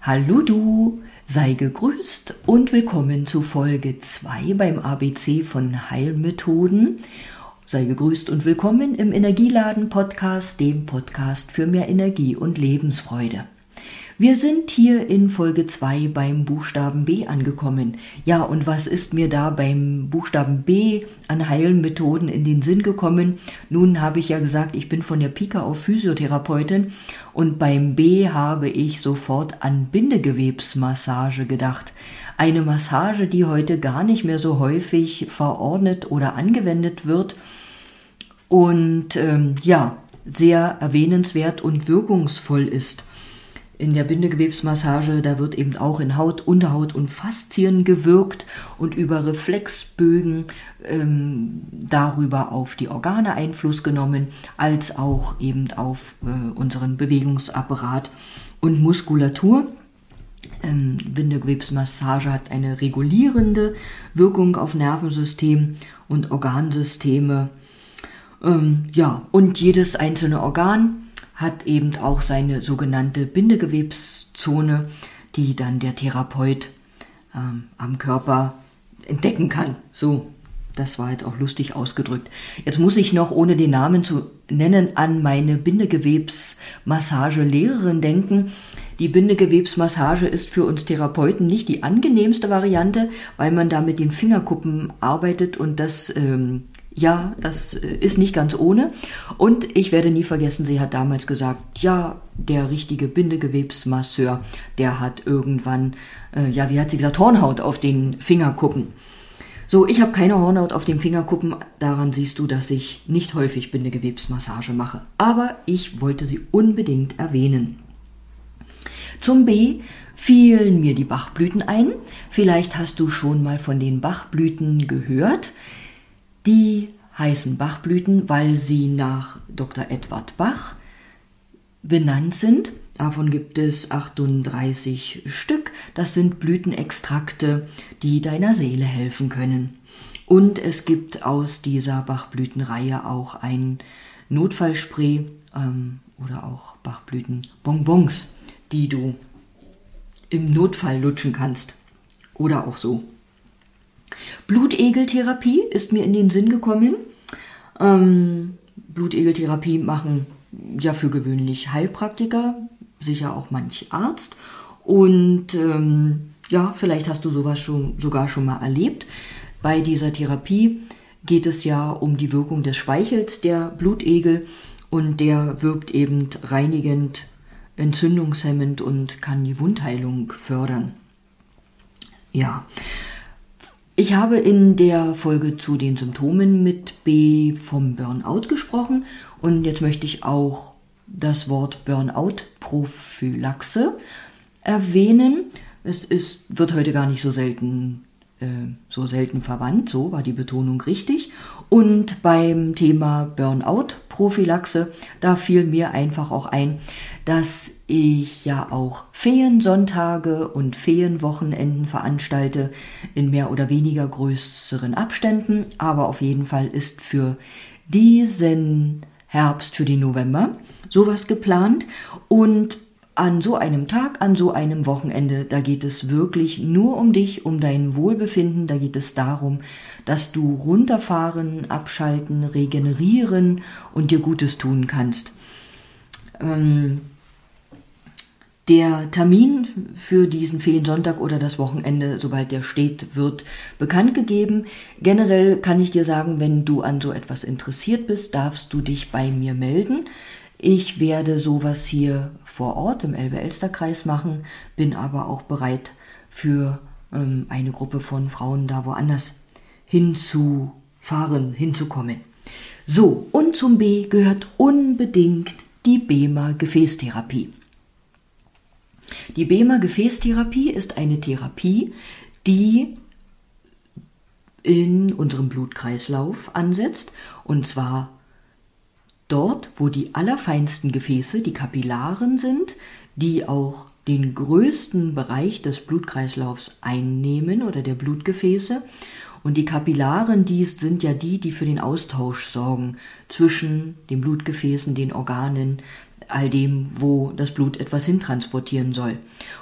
Hallo du, sei gegrüßt und willkommen zu Folge 2 beim ABC von Heilmethoden. Sei gegrüßt und willkommen im Energieladen Podcast, dem Podcast für mehr Energie und Lebensfreude. Wir sind hier in Folge 2 beim Buchstaben B angekommen. Ja, und was ist mir da beim Buchstaben B an Heilmethoden in den Sinn gekommen? Nun habe ich ja gesagt, ich bin von der Pika auf Physiotherapeutin und beim B habe ich sofort an Bindegewebsmassage gedacht. Eine Massage, die heute gar nicht mehr so häufig verordnet oder angewendet wird und ähm, ja, sehr erwähnenswert und wirkungsvoll ist in der Bindegewebsmassage, da wird eben auch in Haut, Unterhaut und Faszien gewirkt und über Reflexbögen ähm, darüber auf die Organe Einfluss genommen, als auch eben auf äh, unseren Bewegungsapparat und Muskulatur. Ähm, Bindegewebsmassage hat eine regulierende Wirkung auf Nervensystem und Organsysteme. Ähm, ja, und jedes einzelne Organ hat eben auch seine sogenannte Bindegewebszone, die dann der Therapeut ähm, am Körper entdecken kann. So, das war jetzt auch lustig ausgedrückt. Jetzt muss ich noch, ohne den Namen zu nennen, an meine Bindegewebsmassage-Lehrerin denken. Die Bindegewebsmassage ist für uns Therapeuten nicht die angenehmste Variante, weil man da mit den Fingerkuppen arbeitet und das ähm, ja, das äh, ist nicht ganz ohne. Und ich werde nie vergessen, sie hat damals gesagt, ja, der richtige Bindegewebsmasseur, der hat irgendwann, äh, ja, wie hat sie gesagt, Hornhaut auf den Fingerkuppen. So, ich habe keine Hornhaut auf den Fingerkuppen. Daran siehst du, dass ich nicht häufig Bindegewebsmassage mache. Aber ich wollte sie unbedingt erwähnen. Zum B fielen mir die Bachblüten ein. Vielleicht hast du schon mal von den Bachblüten gehört. Die heißen Bachblüten, weil sie nach Dr. Edward Bach benannt sind. Davon gibt es 38 Stück. Das sind Blütenextrakte, die deiner Seele helfen können. Und es gibt aus dieser Bachblütenreihe auch ein Notfallspray ähm, oder auch Bachblütenbonbons, die du im Notfall lutschen kannst. Oder auch so. Blutegeltherapie ist mir in den Sinn gekommen. Ähm, Blutegeltherapie machen ja für gewöhnlich Heilpraktiker, sicher auch manch Arzt. Und ähm, ja, vielleicht hast du sowas schon, sogar schon mal erlebt. Bei dieser Therapie geht es ja um die Wirkung des Speichels der Blutegel und der wirkt eben reinigend, entzündungshemmend und kann die Wundheilung fördern. Ja, ich habe in der Folge zu den Symptomen mit B vom Burnout gesprochen und jetzt möchte ich auch das Wort Burnout-Prophylaxe erwähnen. Es ist, wird heute gar nicht so selten äh, so selten verwandt, so war die Betonung richtig. Und beim Thema Burnout-Prophylaxe, da fiel mir einfach auch ein, dass ich ja auch Feensonntage und Feenwochenenden veranstalte in mehr oder weniger größeren Abständen, aber auf jeden Fall ist für diesen Herbst, für den November sowas geplant und an so einem Tag, an so einem Wochenende, da geht es wirklich nur um dich, um dein Wohlbefinden, da geht es darum, dass du runterfahren, abschalten, regenerieren und dir Gutes tun kannst. Ähm, der Termin für diesen Feriensonntag oder das Wochenende, sobald der steht, wird bekannt gegeben. Generell kann ich dir sagen, wenn du an so etwas interessiert bist, darfst du dich bei mir melden. Ich werde sowas hier vor Ort im Elbe-Elster-Kreis machen, bin aber auch bereit für ähm, eine Gruppe von Frauen da woanders hinzufahren, hinzukommen. So, und zum B gehört unbedingt die BEMA Gefäßtherapie. Die BEMA Gefäßtherapie ist eine Therapie, die in unserem Blutkreislauf ansetzt und zwar dort, wo die allerfeinsten Gefäße, die Kapillaren sind, die auch den größten Bereich des Blutkreislaufs einnehmen oder der Blutgefäße. Und die Kapillaren, die sind ja die, die für den Austausch sorgen zwischen den Blutgefäßen, den Organen, all dem, wo das Blut etwas hintransportieren soll.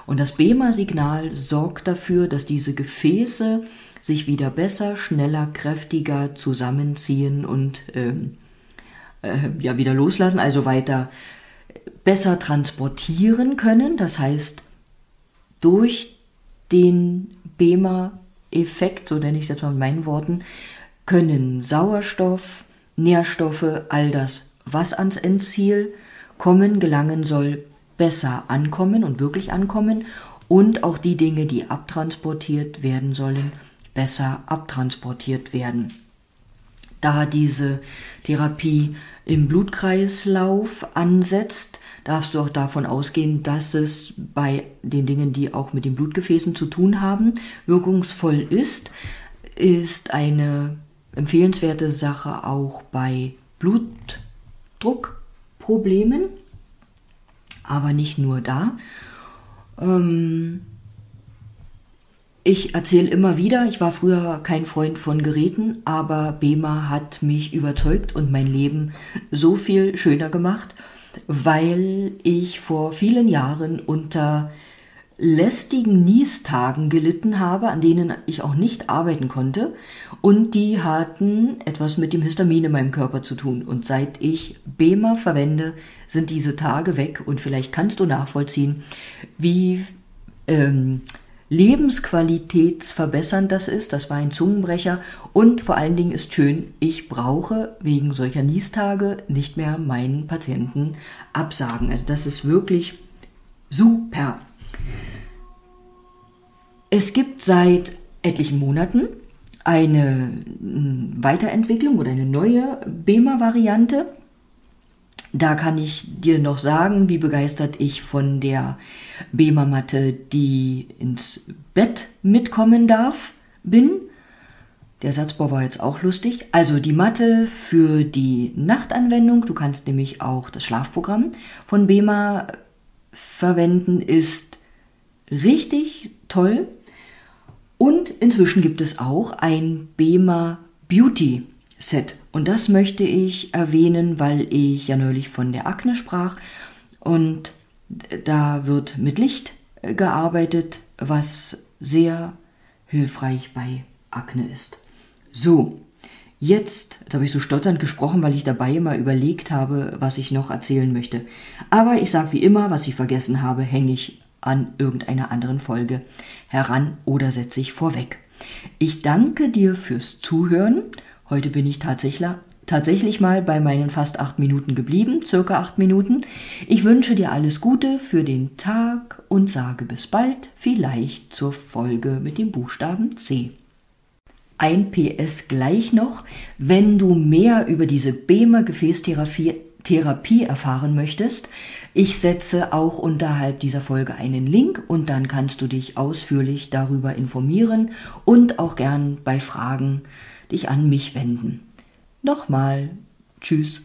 Und das BEMA-Signal sorgt dafür, dass diese Gefäße sich wieder besser, schneller, kräftiger zusammenziehen und ähm, äh, ja wieder loslassen, also weiter besser transportieren können. Das heißt, durch den BEMA-Effekt, so nenne ich es jetzt mal in meinen Worten, können Sauerstoff, Nährstoffe, all das, was ans Endziel kommen, gelangen soll, besser ankommen und wirklich ankommen und auch die Dinge, die abtransportiert werden sollen, besser abtransportiert werden. Da diese Therapie im Blutkreislauf ansetzt, darfst du auch davon ausgehen, dass es bei den Dingen, die auch mit den Blutgefäßen zu tun haben, wirkungsvoll ist, ist eine empfehlenswerte Sache auch bei Blutdruckproblemen, aber nicht nur da. Ähm, ich erzähle immer wieder, ich war früher kein Freund von Geräten, aber BEMA hat mich überzeugt und mein Leben so viel schöner gemacht, weil ich vor vielen Jahren unter lästigen Niestagen gelitten habe, an denen ich auch nicht arbeiten konnte. Und die hatten etwas mit dem Histamin in meinem Körper zu tun. Und seit ich BEMA verwende, sind diese Tage weg. Und vielleicht kannst du nachvollziehen, wie ähm, lebensqualitätsverbessernd das ist. Das war ein Zungenbrecher. Und vor allen Dingen ist schön, ich brauche wegen solcher Niestage nicht mehr meinen Patienten absagen. Also das ist wirklich super. Es gibt seit etlichen Monaten eine hm, Weiterentwicklung oder eine neue BEMA-Variante. Da kann ich dir noch sagen, wie begeistert ich von der BEMA-Matte, die ins Bett mitkommen darf, bin. Der Satzbau war jetzt auch lustig. Also die Matte für die Nachtanwendung, du kannst nämlich auch das Schlafprogramm von BEMA verwenden, ist richtig toll. Und inzwischen gibt es auch ein BEMA Beauty Set. Und das möchte ich erwähnen, weil ich ja neulich von der Akne sprach. Und da wird mit Licht gearbeitet, was sehr hilfreich bei Akne ist. So, jetzt, jetzt habe ich so stotternd gesprochen, weil ich dabei immer überlegt habe, was ich noch erzählen möchte. Aber ich sage wie immer, was ich vergessen habe, hänge ich an irgendeiner anderen Folge heran oder setze ich vorweg. Ich danke dir fürs Zuhören Heute bin ich tatsächlich, tatsächlich mal bei meinen fast acht Minuten geblieben, circa acht Minuten. Ich wünsche dir alles Gute für den Tag und sage bis bald, vielleicht zur Folge mit dem Buchstaben C. Ein PS gleich noch, wenn du mehr über diese BEMA Gefäßtherapie Therapie erfahren möchtest. Ich setze auch unterhalb dieser Folge einen Link und dann kannst du dich ausführlich darüber informieren und auch gern bei Fragen dich an mich wenden. Nochmal, tschüss.